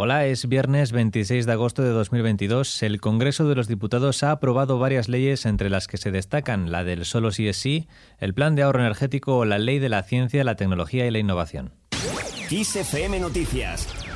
Hola, es viernes 26 de agosto de 2022. El Congreso de los Diputados ha aprobado varias leyes entre las que se destacan la del solo sí es sí, el plan de ahorro energético o la ley de la ciencia, la tecnología y la innovación. Noticias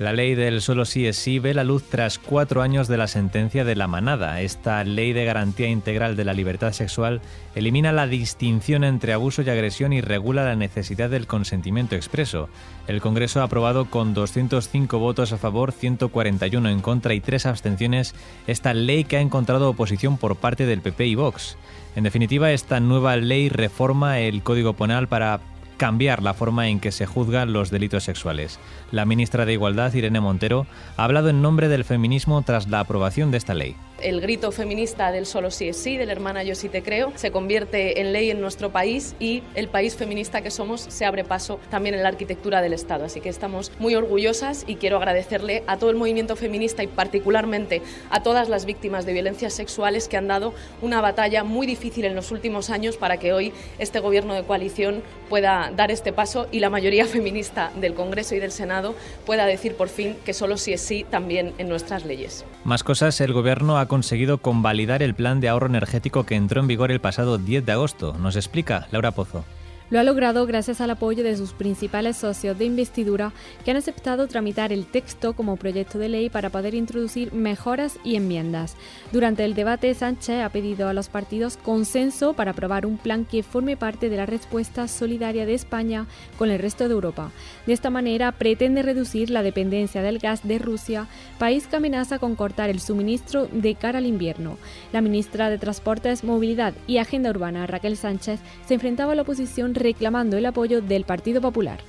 La ley del solo sí es sí ve la luz tras cuatro años de la sentencia de la manada. Esta ley de garantía integral de la libertad sexual elimina la distinción entre abuso y agresión y regula la necesidad del consentimiento expreso. El Congreso ha aprobado con 205 votos a favor, 141 en contra y tres abstenciones esta ley que ha encontrado oposición por parte del PP y Vox. En definitiva, esta nueva ley reforma el Código Penal para cambiar la forma en que se juzgan los delitos sexuales. La ministra de Igualdad, Irene Montero, ha hablado en nombre del feminismo tras la aprobación de esta ley el grito feminista del solo sí es sí, del hermana yo sí te creo, se convierte en ley en nuestro país y el país feminista que somos se abre paso también en la arquitectura del Estado. Así que estamos muy orgullosas y quiero agradecerle a todo el movimiento feminista y particularmente a todas las víctimas de violencias sexuales que han dado una batalla muy difícil en los últimos años para que hoy este gobierno de coalición pueda dar este paso y la mayoría feminista del Congreso y del Senado pueda decir por fin que solo sí es sí también en nuestras leyes. Más cosas, el gobierno ha conseguido convalidar el plan de ahorro energético que entró en vigor el pasado 10 de agosto. Nos explica Laura Pozo. Lo ha logrado gracias al apoyo de sus principales socios de investidura que han aceptado tramitar el texto como proyecto de ley para poder introducir mejoras y enmiendas. Durante el debate, Sánchez ha pedido a los partidos consenso para aprobar un plan que forme parte de la respuesta solidaria de España con el resto de Europa. De esta manera, pretende reducir la dependencia del gas de Rusia, país que amenaza con cortar el suministro de cara al invierno. La ministra de Transportes, Movilidad y Agenda Urbana, Raquel Sánchez, se enfrentaba a la oposición reclamando el apoyo del Partido Popular.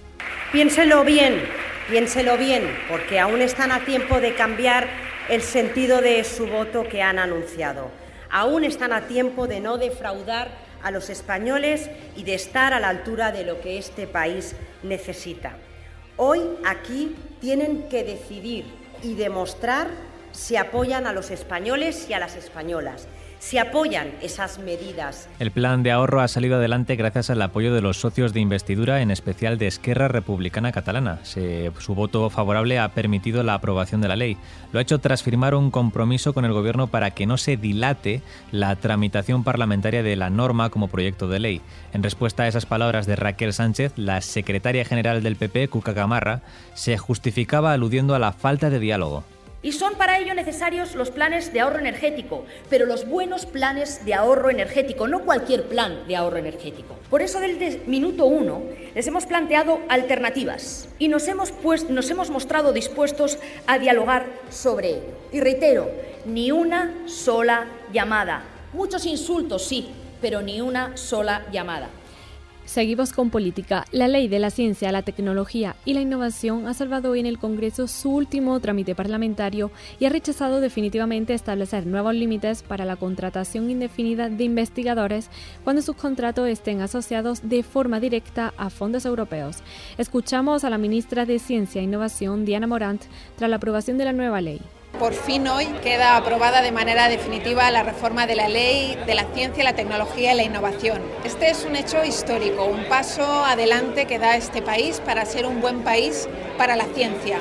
Piénselo bien, piénselo bien, porque aún están a tiempo de cambiar el sentido de su voto que han anunciado. Aún están a tiempo de no defraudar a los españoles y de estar a la altura de lo que este país necesita. Hoy aquí tienen que decidir y demostrar si apoyan a los españoles y a las españolas se apoyan esas medidas. El plan de ahorro ha salido adelante gracias al apoyo de los socios de investidura, en especial de Esquerra Republicana Catalana. su voto favorable ha permitido la aprobación de la ley. Lo ha hecho tras firmar un compromiso con el Gobierno para que no se dilate la tramitación parlamentaria de la norma como proyecto de ley. En respuesta a esas palabras de Raquel Sánchez, la secretaria general del PP, Cuca Gamarra, se justificaba aludiendo a la falta de diálogo. Y son para ello necesarios los planes de ahorro energético, pero los buenos planes de ahorro energético, no cualquier plan de ahorro energético. Por eso desde minuto uno les hemos planteado alternativas y nos hemos, pues, nos hemos mostrado dispuestos a dialogar sobre ello. Y reitero, ni una sola llamada. Muchos insultos, sí, pero ni una sola llamada. Seguimos con política. La ley de la ciencia, la tecnología y la innovación ha salvado hoy en el Congreso su último trámite parlamentario y ha rechazado definitivamente establecer nuevos límites para la contratación indefinida de investigadores cuando sus contratos estén asociados de forma directa a fondos europeos. Escuchamos a la ministra de Ciencia e Innovación, Diana Morant, tras la aprobación de la nueva ley. Por fin hoy queda aprobada de manera definitiva la reforma de la ley de la ciencia, la tecnología y la innovación. Este es un hecho histórico, un paso adelante que da este país para ser un buen país para la ciencia.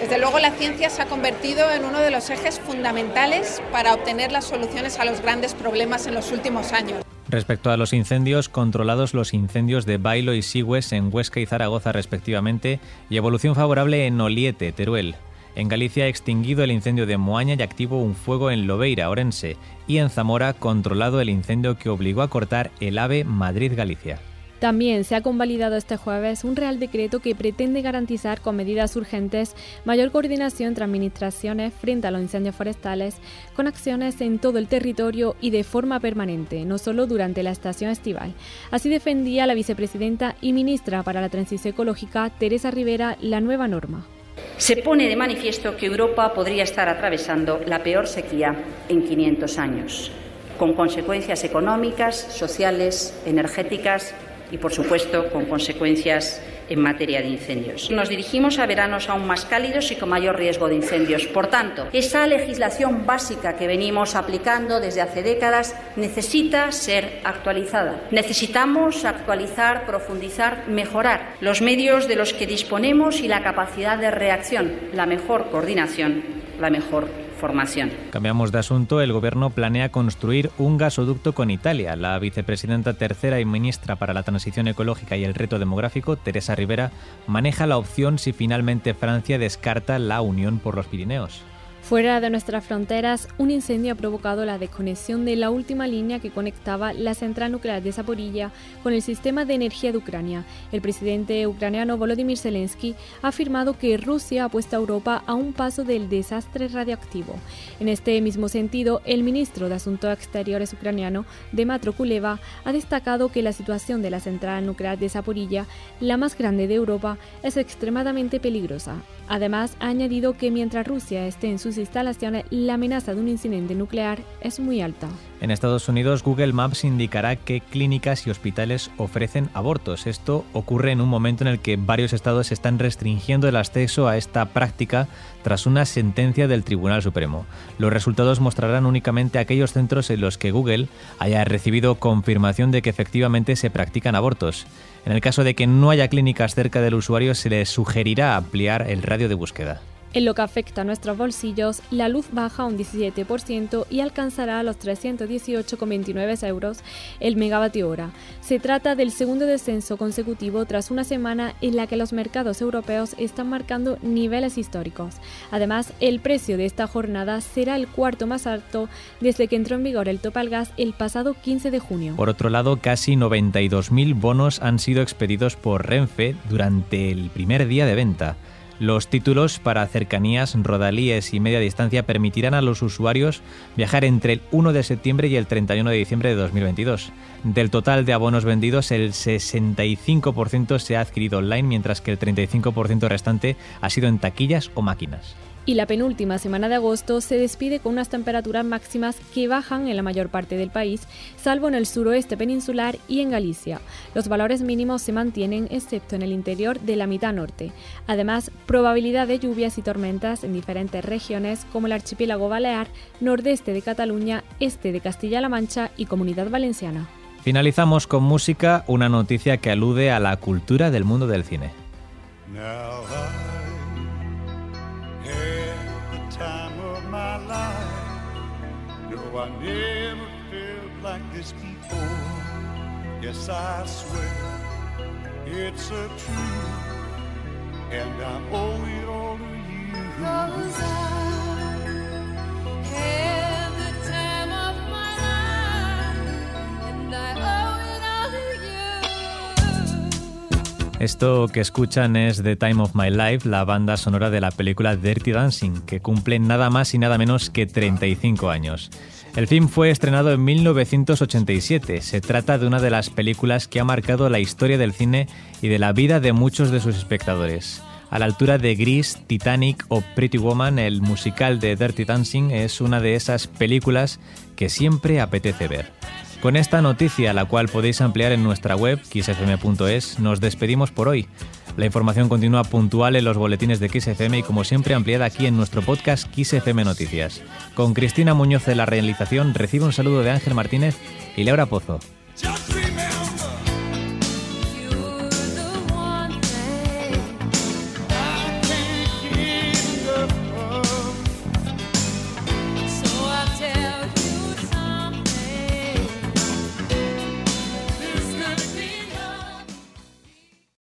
Desde luego la ciencia se ha convertido en uno de los ejes fundamentales para obtener las soluciones a los grandes problemas en los últimos años. Respecto a los incendios, controlados los incendios de Bailo y Sigües en Huesca y Zaragoza respectivamente, y evolución favorable en Oliete, Teruel. En Galicia ha extinguido el incendio de Moaña y activo un fuego en Lobeira, Orense, y en Zamora controlado el incendio que obligó a cortar el AVE Madrid-Galicia. También se ha convalidado este jueves un Real Decreto que pretende garantizar con medidas urgentes mayor coordinación entre administraciones frente a los incendios forestales, con acciones en todo el territorio y de forma permanente, no solo durante la estación estival. Así defendía la vicepresidenta y ministra para la Transición Ecológica, Teresa Rivera, la nueva norma se pone de manifiesto que Europa podría estar atravesando la peor sequía en 500 años, con consecuencias económicas, sociales, energéticas y, por supuesto, con consecuencias en materia de incendios. Nos dirigimos a veranos aún más cálidos y con mayor riesgo de incendios. Por tanto, esa legislación básica que venimos aplicando desde hace décadas necesita ser actualizada. Necesitamos actualizar, profundizar, mejorar los medios de los que disponemos y la capacidad de reacción, la mejor coordinación, la mejor formación. Cambiamos de asunto. El gobierno planea construir un gasoducto con Italia. La vicepresidenta tercera y ministra para la transición ecológica y el reto demográfico, Teresa Rivera, maneja la opción si finalmente Francia descarta la unión por los Pirineos. Fuera de nuestras fronteras, un incendio ha provocado la desconexión de la última línea que conectaba la central nuclear de Zaporilla con el sistema de energía de Ucrania. El presidente ucraniano Volodymyr Zelensky ha afirmado que Rusia ha puesto a Europa a un paso del desastre radioactivo. En este mismo sentido, el ministro de Asuntos Exteriores ucraniano, Dematro Kuleva, ha destacado que la situación de la central nuclear de Zaporilla, la más grande de Europa, es extremadamente peligrosa. Además, ha añadido que mientras Rusia esté en sus instalaciones, la amenaza de un incidente nuclear es muy alta. En Estados Unidos, Google Maps indicará qué clínicas y hospitales ofrecen abortos. Esto ocurre en un momento en el que varios estados están restringiendo el acceso a esta práctica tras una sentencia del Tribunal Supremo. Los resultados mostrarán únicamente aquellos centros en los que Google haya recibido confirmación de que efectivamente se practican abortos. En el caso de que no haya clínicas cerca del usuario, se le sugerirá ampliar el radio de búsqueda. En lo que afecta a nuestros bolsillos, la luz baja un 17% y alcanzará los 318,29 euros el megavatio hora. Se trata del segundo descenso consecutivo tras una semana en la que los mercados europeos están marcando niveles históricos. Además, el precio de esta jornada será el cuarto más alto desde que entró en vigor el tope gas el pasado 15 de junio. Por otro lado, casi 92.000 bonos han sido expedidos por Renfe durante el primer día de venta. Los títulos para cercanías, rodalíes y media distancia permitirán a los usuarios viajar entre el 1 de septiembre y el 31 de diciembre de 2022. Del total de abonos vendidos, el 65% se ha adquirido online, mientras que el 35% restante ha sido en taquillas o máquinas y la penúltima semana de agosto se despide con unas temperaturas máximas que bajan en la mayor parte del país, salvo en el suroeste peninsular y en Galicia. Los valores mínimos se mantienen excepto en el interior de la mitad norte. Además, probabilidad de lluvias y tormentas en diferentes regiones como el archipiélago balear, nordeste de Cataluña, este de Castilla-La Mancha y Comunidad Valenciana. Finalizamos con música, una noticia que alude a la cultura del mundo del cine. I never felt like this before. Yes, I swear it's a truth, and I owe it all to you. Cause I had the time of my life, and I Esto que escuchan es The Time of My Life, la banda sonora de la película Dirty Dancing, que cumple nada más y nada menos que 35 años. El film fue estrenado en 1987. Se trata de una de las películas que ha marcado la historia del cine y de la vida de muchos de sus espectadores. A la altura de Grease, Titanic o Pretty Woman, el musical de Dirty Dancing es una de esas películas que siempre apetece ver. Con esta noticia, la cual podéis ampliar en nuestra web, xfm.es, nos despedimos por hoy. La información continúa puntual en los boletines de XFM y como siempre ampliada aquí en nuestro podcast XFM Noticias. Con Cristina Muñoz de la realización recibe un saludo de Ángel Martínez y Laura Pozo.